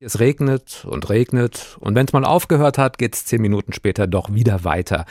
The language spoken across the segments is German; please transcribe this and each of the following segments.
Es regnet und regnet und wenn es mal aufgehört hat, geht es zehn Minuten später doch wieder weiter.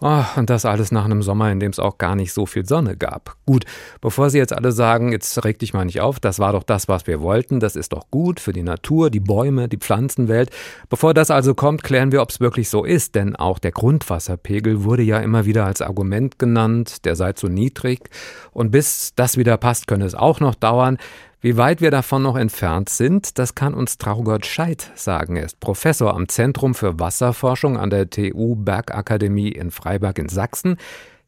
Oh, und das alles nach einem Sommer, in dem es auch gar nicht so viel Sonne gab. Gut, bevor Sie jetzt alle sagen, jetzt reg dich mal nicht auf, das war doch das, was wir wollten, das ist doch gut für die Natur, die Bäume, die Pflanzenwelt. Bevor das also kommt, klären wir, ob es wirklich so ist, denn auch der Grundwasserpegel wurde ja immer wieder als Argument genannt, der sei zu niedrig. Und bis das wieder passt, könne es auch noch dauern. Wie weit wir davon noch entfernt sind, das kann uns Traugott Scheid sagen. Er ist Professor am Zentrum für Wasserforschung an der TU Bergakademie in Freiberg in Sachsen.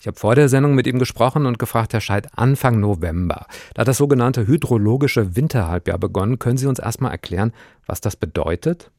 Ich habe vor der Sendung mit ihm gesprochen und gefragt, Herr Scheid, Anfang November. Da das sogenannte hydrologische Winterhalbjahr begonnen. Können Sie uns erstmal erklären, was das bedeutet?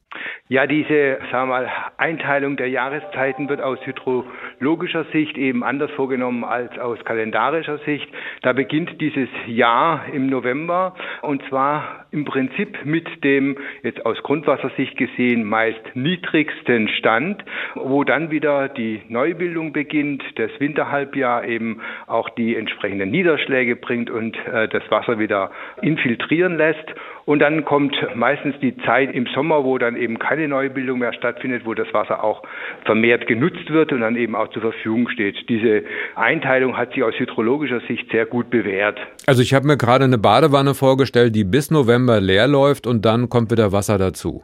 Ja, diese sagen wir mal, Einteilung der Jahreszeiten wird aus hydrologischer Sicht eben anders vorgenommen als aus kalendarischer Sicht. Da beginnt dieses Jahr im November und zwar im Prinzip mit dem jetzt aus Grundwassersicht gesehen meist niedrigsten Stand, wo dann wieder die Neubildung beginnt, das Winterhalbjahr eben auch die entsprechenden Niederschläge bringt und äh, das Wasser wieder infiltrieren lässt. Und dann kommt meistens die Zeit im Sommer, wo dann eben keine Neubildung mehr stattfindet, wo das Wasser auch vermehrt genutzt wird und dann eben auch zur Verfügung steht. Diese Einteilung hat sich aus hydrologischer Sicht sehr gut bewährt. Also ich habe mir gerade eine Badewanne vorgestellt, die bis November leer läuft und dann kommt wieder Wasser dazu.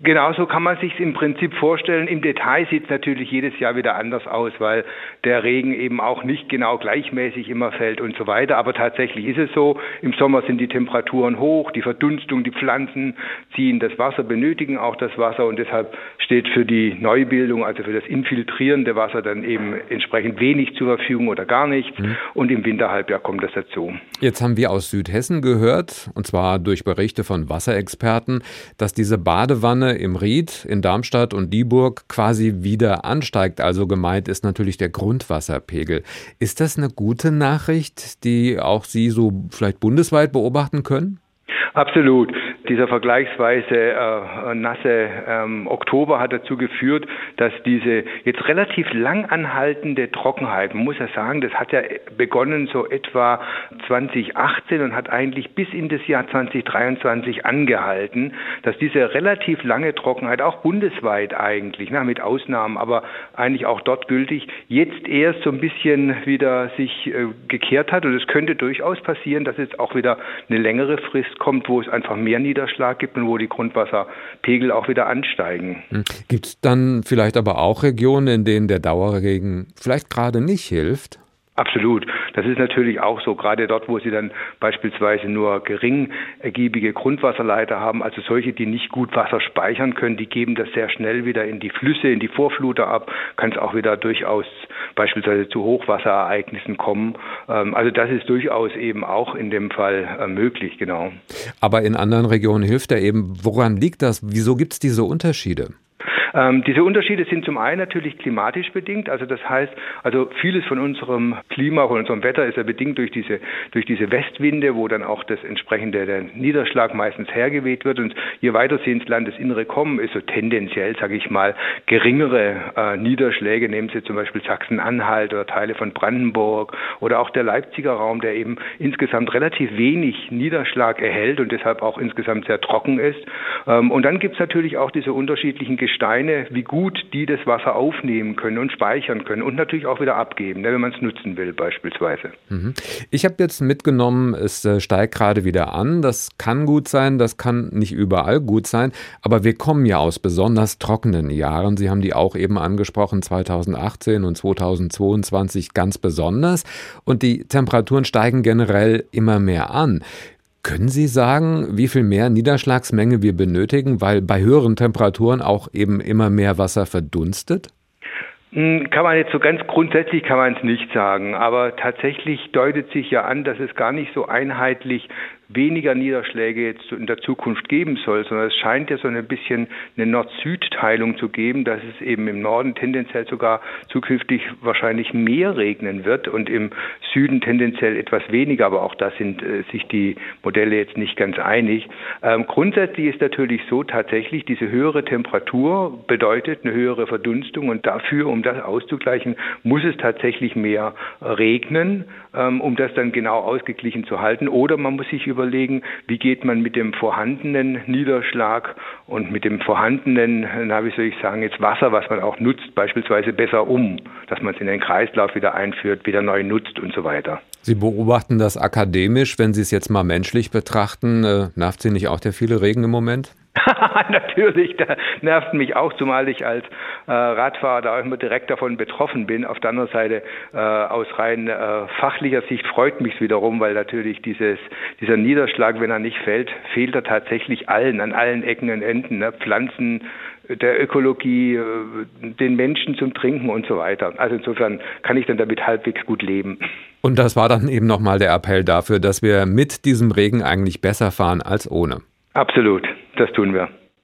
Genauso kann man sich im Prinzip vorstellen. Im Detail sieht es natürlich jedes Jahr wieder anders aus, weil der Regen eben auch nicht genau gleichmäßig immer fällt und so weiter. Aber tatsächlich ist es so, im Sommer sind die Temperaturen hoch, die Verdunstung, die Pflanzen ziehen das Wasser, benötigen auch das Wasser und deshalb steht für die Neubildung, also für das infiltrierende Wasser dann eben entsprechend wenig zur Verfügung oder gar nichts. Mhm. Und im Winterhalbjahr kommt das dazu. Jetzt haben wir aus Südhessen gehört, und zwar durch Berichte von Wasserexperten, dass diese Badewanne im Ried, in Darmstadt und Dieburg quasi wieder ansteigt. Also gemeint ist natürlich der Grundwasserpegel. Ist das eine gute Nachricht, die auch Sie so vielleicht bundesweit beobachten können? Absolut. Dieser vergleichsweise äh, nasse ähm, Oktober hat dazu geführt, dass diese jetzt relativ lang anhaltende Trockenheit, man muss ja sagen, das hat ja begonnen so etwa 2018 und hat eigentlich bis in das Jahr 2023 angehalten, dass diese relativ lange Trockenheit, auch bundesweit eigentlich, na, mit Ausnahmen, aber eigentlich auch dort gültig, jetzt erst so ein bisschen wieder sich äh, gekehrt hat und es könnte durchaus passieren, dass jetzt auch wieder eine längere Frist kommt, wo es einfach mehr Niederschlag gibt und wo die Grundwasserpegel auch wieder ansteigen. Hm. Gibt es dann vielleicht aber auch Regionen, in denen der Dauerregen vielleicht gerade nicht hilft? Absolut. Das ist natürlich auch so, gerade dort, wo Sie dann beispielsweise nur gering ergiebige Grundwasserleiter haben, also solche, die nicht gut Wasser speichern können, die geben das sehr schnell wieder in die Flüsse, in die Vorfluter ab, kann es auch wieder durchaus beispielsweise zu Hochwasserereignissen kommen. Ähm, also das ist durchaus eben auch in dem Fall äh, möglich, genau. Aber in anderen Regionen hilft er eben. Woran liegt das? Wieso gibt es diese Unterschiede? Ähm, diese Unterschiede sind zum einen natürlich klimatisch bedingt, also das heißt, also vieles von unserem Klima, von unserem Wetter ist ja bedingt durch diese durch diese Westwinde, wo dann auch das entsprechende der Niederschlag meistens hergeweht wird und je weiter sie ins Landesinnere kommen, ist so tendenziell, sage ich mal, geringere äh, Niederschläge. Nehmen Sie zum Beispiel Sachsen-Anhalt oder Teile von Brandenburg oder auch der Leipziger Raum, der eben insgesamt relativ wenig Niederschlag erhält und deshalb auch insgesamt sehr trocken ist. Ähm, und dann gibt es natürlich auch diese unterschiedlichen Gesteine Steine, wie gut die das Wasser aufnehmen können und speichern können und natürlich auch wieder abgeben, ne, wenn man es nutzen will beispielsweise. Mhm. Ich habe jetzt mitgenommen, es äh, steigt gerade wieder an. Das kann gut sein, das kann nicht überall gut sein, aber wir kommen ja aus besonders trockenen Jahren. Sie haben die auch eben angesprochen, 2018 und 2022 ganz besonders. Und die Temperaturen steigen generell immer mehr an. Können Sie sagen, wie viel mehr Niederschlagsmenge wir benötigen, weil bei höheren Temperaturen auch eben immer mehr Wasser verdunstet? Hm, kann man jetzt so ganz grundsätzlich kann man es nicht sagen, aber tatsächlich deutet sich ja an, dass es gar nicht so einheitlich weniger Niederschläge jetzt in der Zukunft geben soll, sondern es scheint ja so ein bisschen eine Nord-Süd-Teilung zu geben, dass es eben im Norden tendenziell sogar zukünftig wahrscheinlich mehr regnen wird und im Süden tendenziell etwas weniger, aber auch da sind äh, sich die Modelle jetzt nicht ganz einig. Ähm, grundsätzlich ist natürlich so tatsächlich, diese höhere Temperatur bedeutet eine höhere Verdunstung und dafür, um das auszugleichen, muss es tatsächlich mehr regnen, ähm, um das dann genau ausgeglichen zu halten oder man muss sich über überlegen, wie geht man mit dem vorhandenen Niederschlag und mit dem vorhandenen, na, wie soll ich sagen, jetzt Wasser, was man auch nutzt, beispielsweise besser um, dass man es in den Kreislauf wieder einführt, wieder neu nutzt und so weiter. Sie beobachten das akademisch, wenn Sie es jetzt mal menschlich betrachten. Äh, nervt Sie nicht auch der viele Regen im Moment? Natürlich, der nervt mich auch, zumal ich als äh, Radfahrer da auch immer direkt davon betroffen bin. Auf der anderen Seite, äh, aus rein äh, fachlicher Sicht freut mich wiederum, weil natürlich dieses, dieser Niederschlag, wenn er nicht fällt, fehlt er tatsächlich allen, an allen Ecken und Enden. Ne? Pflanzen, der Ökologie, äh, den Menschen zum Trinken und so weiter. Also insofern kann ich dann damit halbwegs gut leben. Und das war dann eben nochmal der Appell dafür, dass wir mit diesem Regen eigentlich besser fahren als ohne. Absolut, das tun wir.